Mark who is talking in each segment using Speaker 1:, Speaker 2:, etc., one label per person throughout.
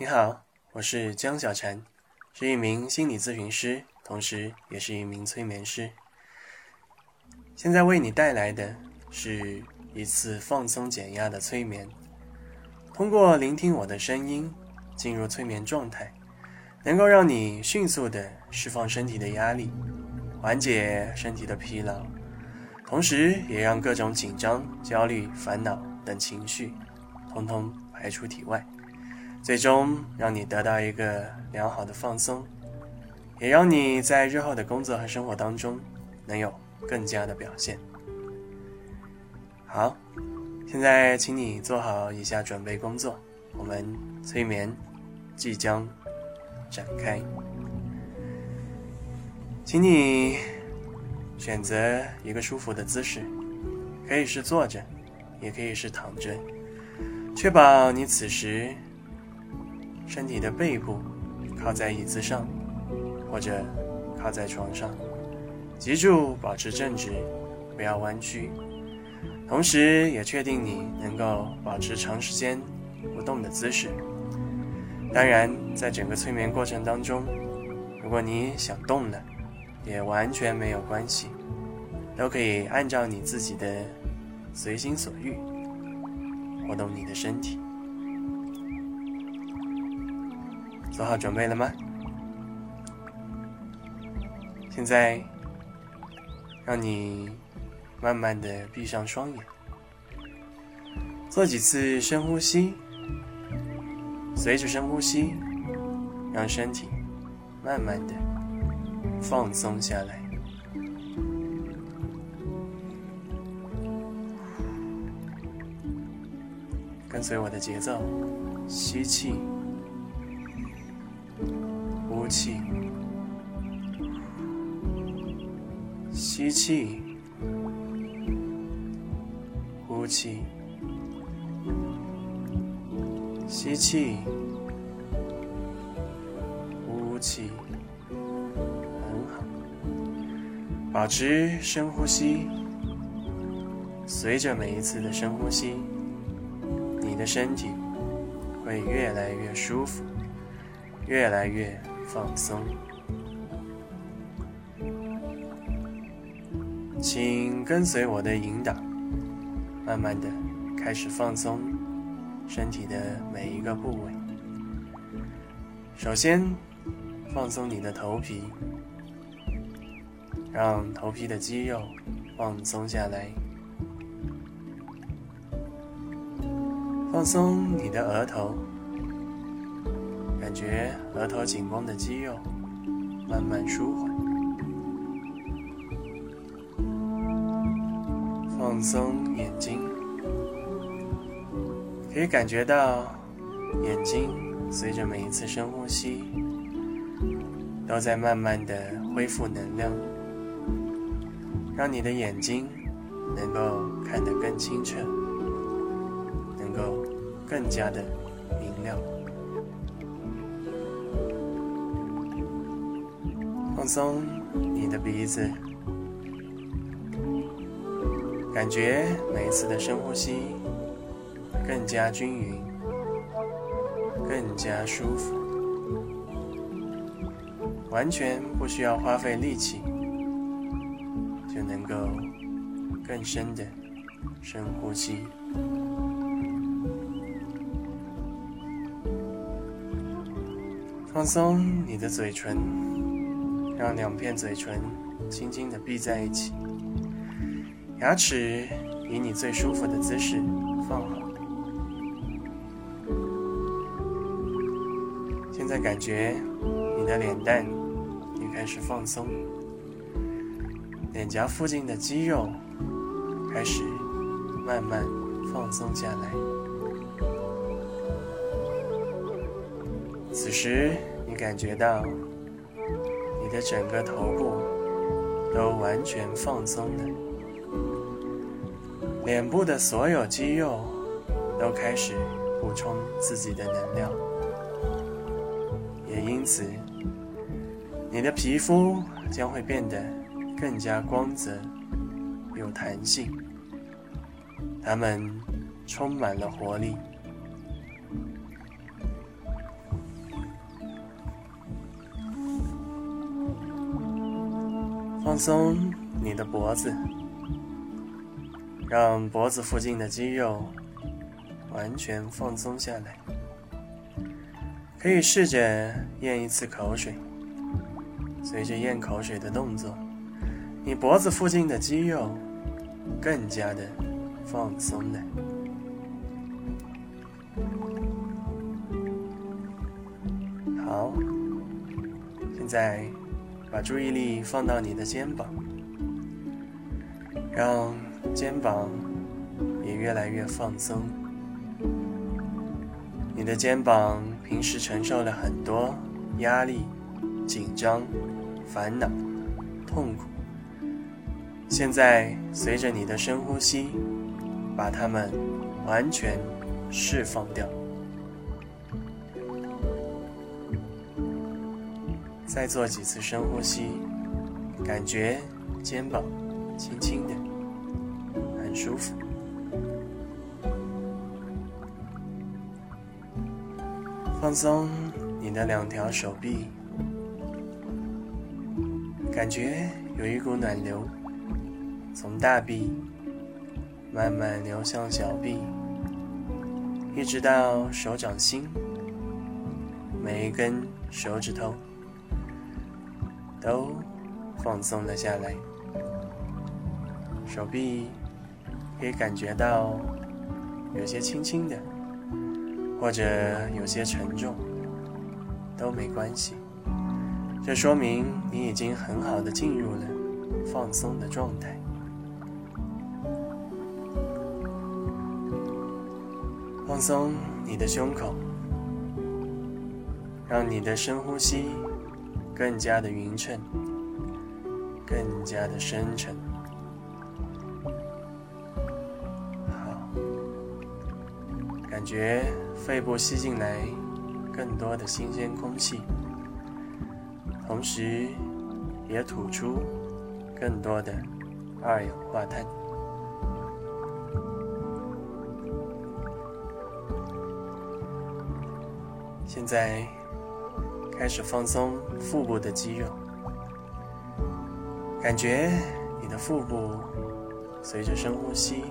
Speaker 1: 你好，我是江小婵，是一名心理咨询师，同时也是一名催眠师。现在为你带来的是一次放松减压的催眠。通过聆听我的声音，进入催眠状态，能够让你迅速的释放身体的压力，缓解身体的疲劳，同时也让各种紧张、焦虑、烦恼等情绪。通通排出体外，最终让你得到一个良好的放松，也让你在日后的工作和生活当中能有更佳的表现。好，现在请你做好以下准备工作，我们催眠即将展开，请你选择一个舒服的姿势，可以是坐着，也可以是躺着。确保你此时身体的背部靠在椅子上，或者靠在床上，脊柱保持正直，不要弯曲。同时，也确定你能够保持长时间不动的姿势。当然，在整个催眠过程当中，如果你想动了，也完全没有关系，都可以按照你自己的随心所欲。活动你的身体，做好准备了吗？现在，让你慢慢的闭上双眼，做几次深呼吸，随着深呼吸，让身体慢慢的放松下来。跟随我的节奏，吸气，气，吸气，呼气，吸气，呼气，很好，保持深呼吸，随着每一次的深呼吸。你的身体会越来越舒服，越来越放松。请跟随我的引导，慢慢的开始放松身体的每一个部位。首先，放松你的头皮，让头皮的肌肉放松下来。放松你的额头，感觉额头紧绷的肌肉慢慢舒缓。放松眼睛，可以感觉到眼睛随着每一次深呼吸，都在慢慢的恢复能量，让你的眼睛能够看得更清澈。能够更加的明亮，放松你的鼻子，感觉每一次的深呼吸更加均匀，更加舒服，完全不需要花费力气，就能够更深的深呼吸。放松你的嘴唇，让两片嘴唇轻轻的闭在一起，牙齿以你最舒服的姿势放好。现在感觉你的脸蛋也开始放松，脸颊附近的肌肉开始慢慢放松下来。此时，你感觉到你的整个头部都完全放松了，脸部的所有肌肉都开始补充自己的能量，也因此，你的皮肤将会变得更加光泽、有弹性，它们充满了活力。放松你的脖子，让脖子附近的肌肉完全放松下来。可以试着咽一次口水，随着咽口水的动作，你脖子附近的肌肉更加的放松了。好，现在把注意力放到你的肩膀，让肩膀也越来越放松。你的肩膀平时承受了很多压力、紧张、烦恼、痛苦，现在随着你的深呼吸，把它们完全释放掉。再做几次深呼吸，感觉肩膀轻轻的，很舒服。放松你的两条手臂，感觉有一股暖流从大臂慢慢流向小臂，一直到手掌心，每一根手指头都放松了下来。手臂可以感觉到有些轻轻的。或者有些沉重，都没关系。这说明你已经很好的进入了放松的状态。放松你的胸口，让你的深呼吸更加的匀称，更加的深沉。好感觉肺部吸进来更多的新鲜空气，同时也吐出更多的二氧化碳。现在开始放松腹部的肌肉，感觉你的腹部随着深呼吸，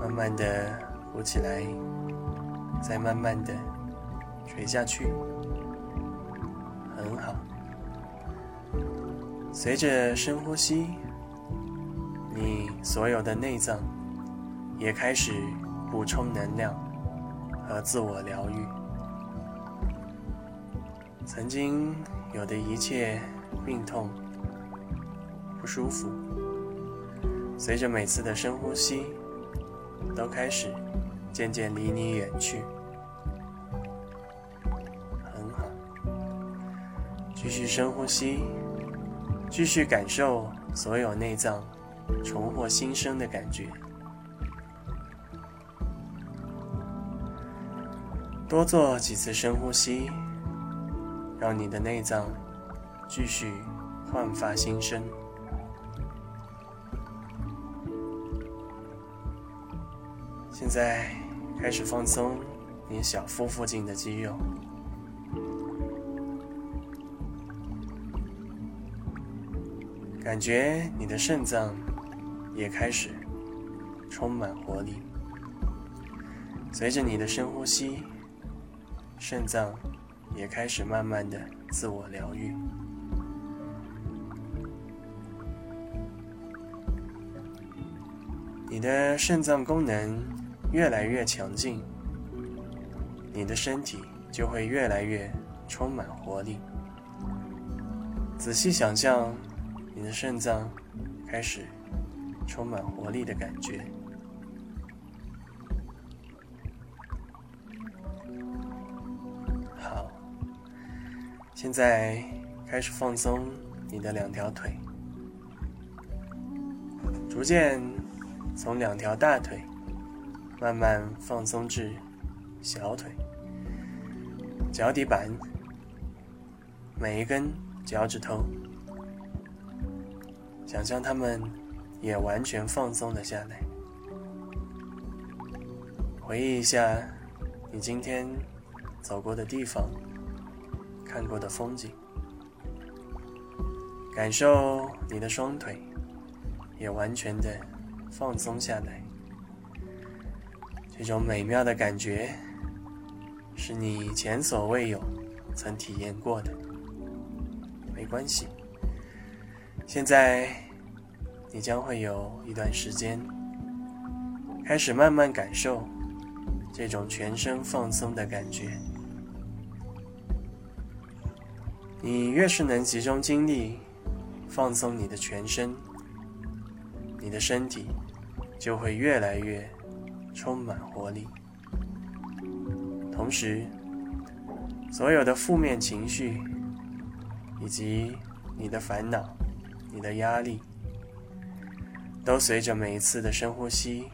Speaker 1: 慢慢的。鼓起来，再慢慢的垂下去，很好。随着深呼吸，你所有的内脏也开始补充能量和自我疗愈。曾经有的一切病痛、不舒服，随着每次的深呼吸，都开始。渐渐离你远去，很好。继续深呼吸，继续感受所有内脏重获新生的感觉。多做几次深呼吸，让你的内脏继续焕发新生。现在开始放松你小腹附近的肌肉，感觉你的肾脏也开始充满活力。随着你的深呼吸，肾脏也开始慢慢的自我疗愈。你的肾脏功能。越来越强劲，你的身体就会越来越充满活力。仔细想象，你的肾脏开始充满活力的感觉。现在开始放松你的两条腿，逐渐从两条大腿。慢慢放松至小腿、脚底板，每一根脚趾头，想象它们也完全放松了下来。回忆一下你今天走过的地方、看过的风景，感受你的双腿也完全的放松下来。这种美妙的感觉是你前所未有、曾体验过的。没关系，现在你将会有一段时间开始慢慢感受这种全身放松的感觉。你越是能集中精力放松你的全身，你的身体就会越来越充满活力。同时，所有的负面情绪以及你的烦恼、你的压力，都随着每一次的深呼吸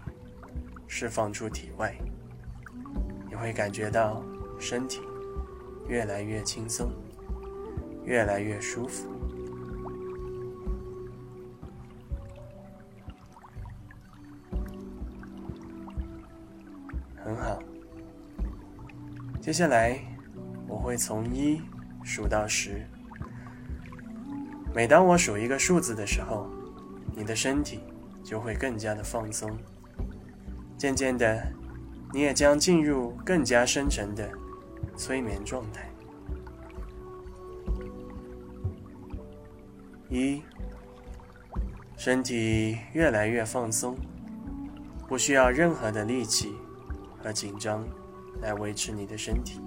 Speaker 1: 释放出体外，你会感觉到身体越来越轻松。越来越舒服，很好。接下来我会从一数到十，每当我数一个数字的时候，你的身体就会更加的放松，渐渐的，你也将进入更加深沉的催眠状态。一，身体越来越放松，不需要任何的力气和紧张来维持你的身体。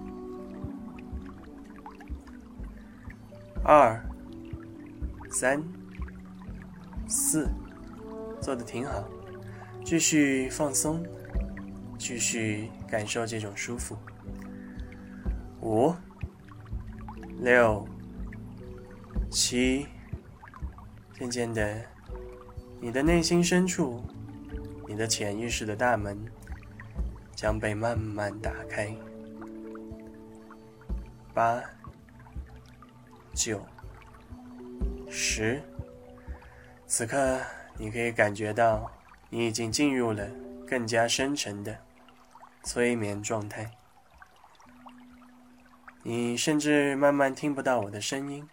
Speaker 1: 二，三，四，做的挺好，继续放松，继续感受这种舒服。五，六，七。渐渐的，你的内心深处，你的潜意识的大门将被慢慢打开。八、九、十，此刻你可以感觉到，你已经进入了更加深沉的催眠状态。你甚至慢慢听不到我的声音，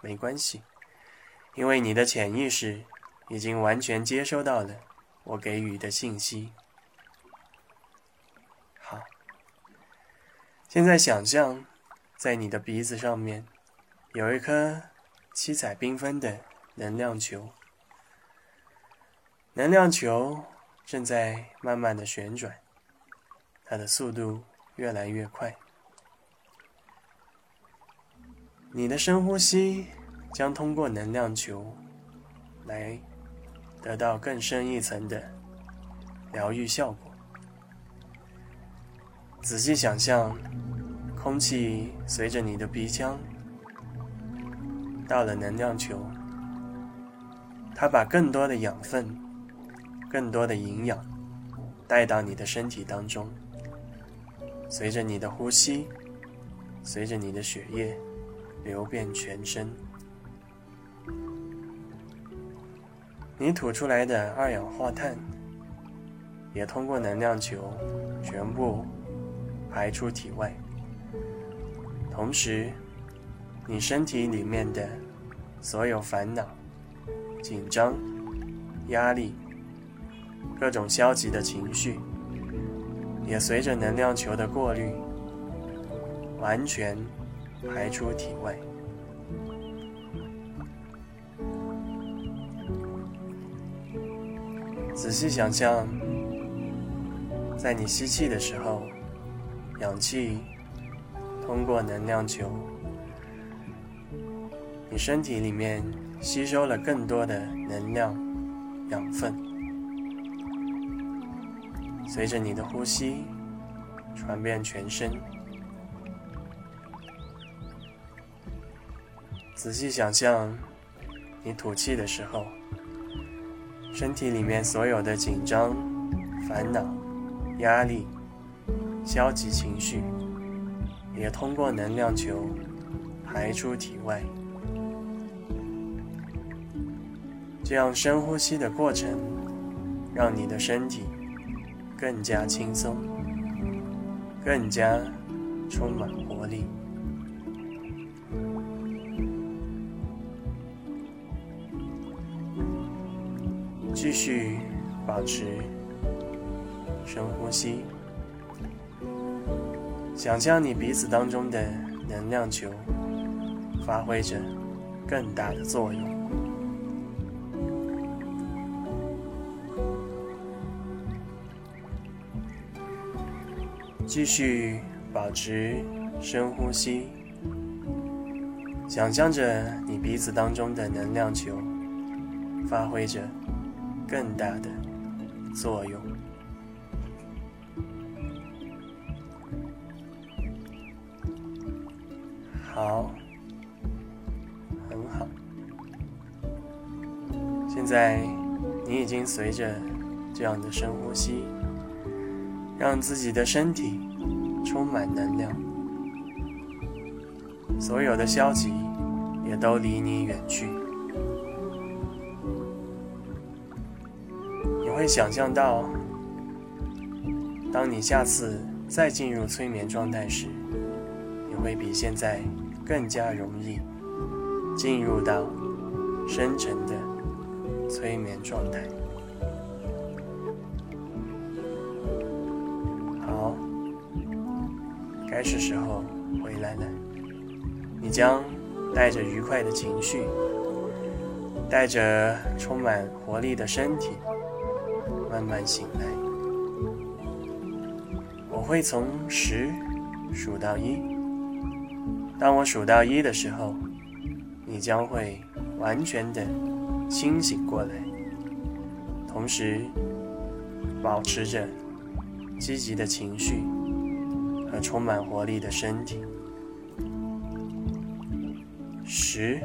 Speaker 1: 没关系。因为你的潜意识已经完全接收到了我给予的信息。好，现在想象在你的鼻子上面有一颗七彩缤纷的能量球，能量球正在慢慢的旋转，它的速度越来越快。你的深呼吸。将通过能量球来得到更深一层的疗愈效果。仔细想象，空气随着你的鼻腔到了能量球，它把更多的养分、更多的营养带到你的身体当中，随着你的呼吸，随着你的血液流遍全身。你吐出来的二氧化碳也通过能量球全部排出体外，同时，你身体里面的所有烦恼、紧张、压力、各种消极的情绪，也随着能量球的过滤，完全排出体外。仔细想象，在你吸气的时候，氧气通过能量球，你身体里面吸收了更多的能量、养分，随着你的呼吸传遍全身。仔细想象，你吐气的时候。身体里面所有的紧张、烦恼、压力、消极情绪，也通过能量球排出体外。这样深呼吸的过程，让你的身体更加轻松，更加充满活力。保持深呼吸，想象你鼻子当中的能量球发挥着更大的作用。继续保持深呼吸，想象着你鼻子当中的能量球发挥着更大的作用。好，很好。现在你已经随着这样的深呼吸。让自己的身体充满能量，所有的消极也都离你远去。会想象到，当你下次再进入催眠状态时，你会比现在更加容易进入到深沉的催眠状态。好该是时候回来了。你将带着愉快的情绪，带着充满活力的身体，慢慢醒来。我会从十数到一。当我数到一的时候，你将会完全的清醒过来，同时保持着积极的情绪。和充满活力的身体。十，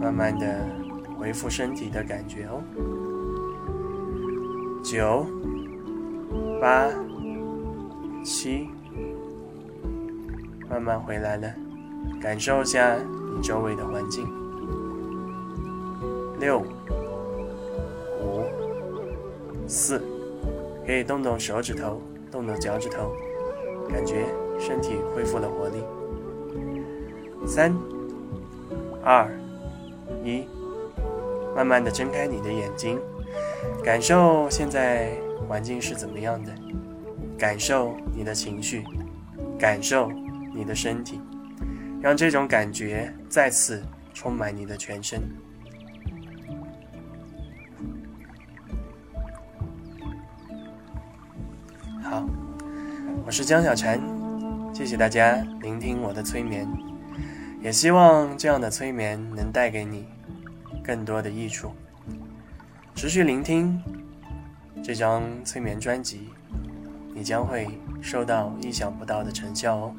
Speaker 1: 慢慢的恢复身体的感觉哦。九，八，七，慢慢回来了，感受一下你周围的环境。六，五，四，可以动动手指头，动动脚趾头。感觉身体恢复了活力。三、二、一，慢慢的睁开你的眼睛，感受现在环境是怎么样的，感受你的情绪，感受你的身体，让这种感觉再次充满你的全身。好。我是江小婵，谢谢大家聆听我的催眠，也希望这样的催眠能带给你更多的益处。持续聆听这张催眠专辑，你将会收到意想不到的成效哦。